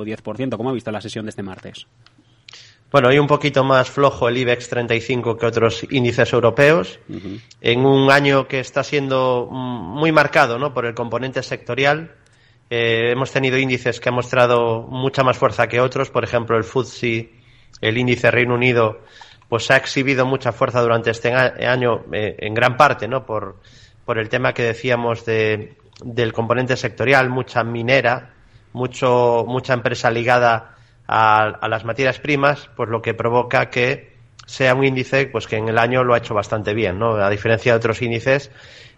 o 10%. ¿Cómo ha visto la sesión de este martes? Bueno, hay un poquito más flojo el IBEX 35 que otros índices europeos, en un año que está siendo muy marcado ¿no? por el componente sectorial. Eh, hemos tenido índices que han mostrado mucha más fuerza que otros, por ejemplo, el FTSE, el índice Reino Unido, pues ha exhibido mucha fuerza durante este año, eh, en gran parte, ¿no? Por, por el tema que decíamos de, del componente sectorial, mucha minera, mucho, mucha empresa ligada a, las materias primas, pues lo que provoca que sea un índice pues que en el año lo ha hecho bastante bien, ¿no? A diferencia de otros índices,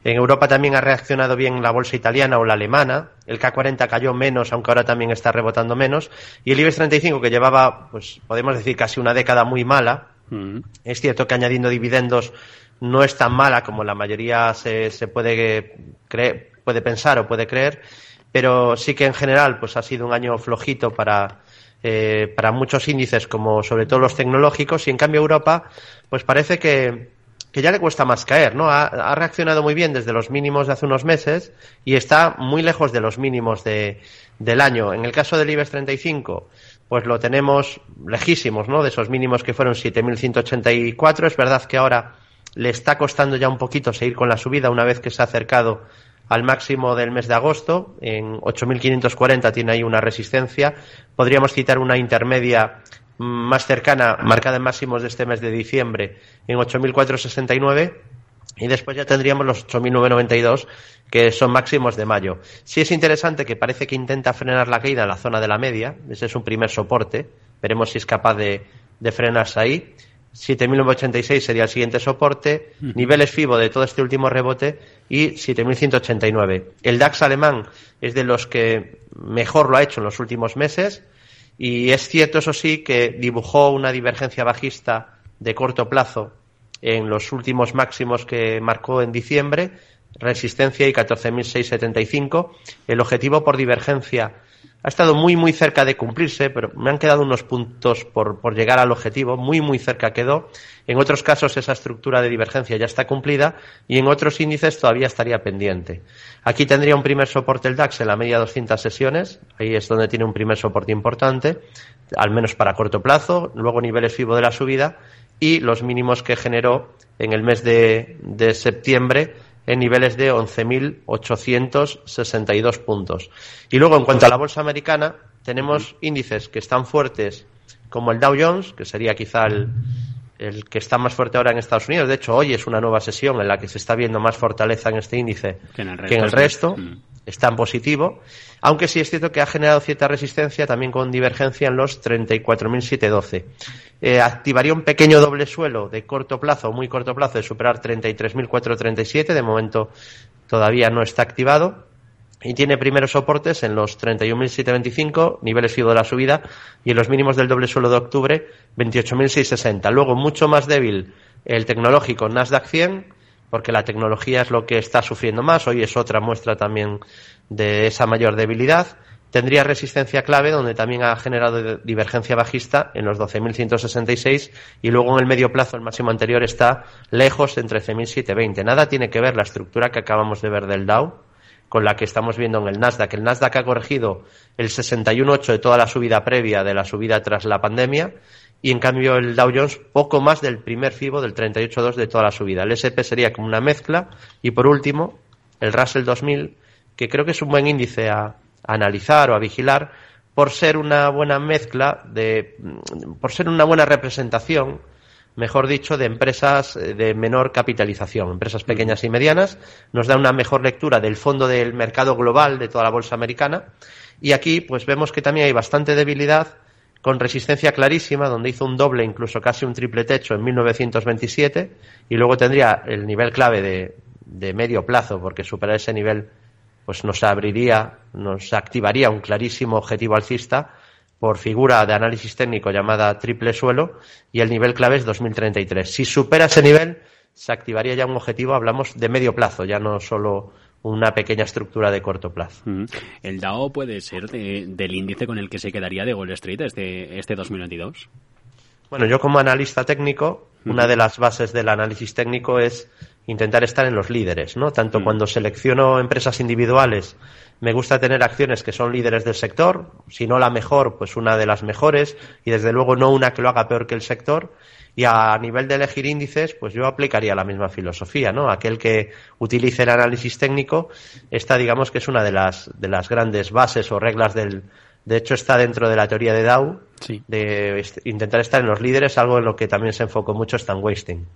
en Europa también ha reaccionado bien la bolsa italiana o la alemana, el K40 cayó menos, aunque ahora también está rebotando menos, y el IBEX 35 que llevaba, pues podemos decir casi una década muy mala, mm. es cierto que añadiendo dividendos no es tan mala como la mayoría se, se puede creer, puede pensar o puede creer, pero sí que en general pues ha sido un año flojito para eh, para muchos índices, como sobre todo los tecnológicos, y en cambio Europa, pues parece que, ya le cuesta más caer, ¿no? Ha, reaccionado muy bien desde los mínimos de hace unos meses y está muy lejos de los mínimos de, del año. En el caso del IBEX 35, pues lo tenemos lejísimos, ¿no? De esos mínimos que fueron 7.184. Es verdad que ahora le está costando ya un poquito seguir con la subida una vez que se ha acercado al máximo del mes de agosto. En 8.540 tiene ahí una resistencia. Podríamos citar una intermedia más cercana, marcada en máximos de este mes de diciembre, en 8.469. Y después ya tendríamos los 8.992, que son máximos de mayo. Sí es interesante que parece que intenta frenar la caída en la zona de la media. Ese es un primer soporte. Veremos si es capaz de, de frenarse ahí. 7.986 sería el siguiente soporte, niveles FIBO de todo este último rebote y 7.189. El DAX alemán es de los que mejor lo ha hecho en los últimos meses y es cierto, eso sí, que dibujó una divergencia bajista de corto plazo en los últimos máximos que marcó en diciembre, resistencia y 14.675. El objetivo por divergencia ha estado muy, muy cerca de cumplirse, pero me han quedado unos puntos por, por, llegar al objetivo, muy, muy cerca quedó. En otros casos esa estructura de divergencia ya está cumplida y en otros índices todavía estaría pendiente. Aquí tendría un primer soporte el DAX en la media 200 sesiones, ahí es donde tiene un primer soporte importante, al menos para corto plazo, luego niveles FIBO de la subida y los mínimos que generó en el mes de, de septiembre en niveles de 11.862 puntos. Y luego, en cuanto a la bolsa americana, tenemos índices que están fuertes como el Dow Jones, que sería quizá el, el que está más fuerte ahora en Estados Unidos. De hecho, hoy es una nueva sesión en la que se está viendo más fortaleza en este índice que en el resto. Mm. Está en positivo. Aunque sí es cierto que ha generado cierta resistencia también con divergencia en los 34.712. Eh, activaría un pequeño doble suelo de corto plazo, muy corto plazo, de superar 33.437. De momento todavía no está activado y tiene primeros soportes en los 31.725, niveles FIBO de la subida, y en los mínimos del doble suelo de octubre, 28.660. Luego, mucho más débil el tecnológico Nasdaq 100, porque la tecnología es lo que está sufriendo más. Hoy es otra muestra también de esa mayor debilidad. Tendría resistencia clave, donde también ha generado divergencia bajista en los 12.166 y luego en el medio plazo el máximo anterior está lejos en 13.720. Nada tiene que ver la estructura que acabamos de ver del Dow con la que estamos viendo en el Nasdaq. El Nasdaq ha corregido el 61,8 de toda la subida previa de la subida tras la pandemia y en cambio el Dow Jones poco más del primer FIBO del 38,2 de toda la subida. El SP sería como una mezcla y por último el Russell 2000 que creo que es un buen índice a, analizar o a vigilar por ser una buena mezcla de por ser una buena representación mejor dicho, de empresas eh, de menor capitalización, empresas pequeñas y medianas. Nos da una mejor lectura del fondo del mercado global de toda la bolsa americana. Y aquí, pues vemos que también hay bastante debilidad, con resistencia clarísima, donde hizo un doble, incluso casi un triple techo en 1927, y luego tendría el nivel clave de, de medio plazo, porque superar ese nivel pues nos abriría, nos activaría un clarísimo objetivo alcista por figura de análisis técnico llamada triple suelo y el nivel clave es 2033. Si supera ese nivel, se activaría ya un objetivo, hablamos de medio plazo, ya no solo una pequeña estructura de corto plazo. ¿El DAO puede ser del índice con el que se quedaría de Wall Street este, este 2022? Bueno, yo como analista técnico, una de las bases del análisis técnico es intentar estar en los líderes, ¿no? Tanto mm. cuando selecciono empresas individuales, me gusta tener acciones que son líderes del sector, si no la mejor, pues una de las mejores, y desde luego no una que lo haga peor que el sector. Y a nivel de elegir índices, pues yo aplicaría la misma filosofía, ¿no? Aquel que utilice el análisis técnico, esta digamos que es una de las, de las grandes bases o reglas del, de hecho, está dentro de la teoría de Dow, de intentar estar en los líderes, algo en lo que también se enfocó mucho Stan Wasting.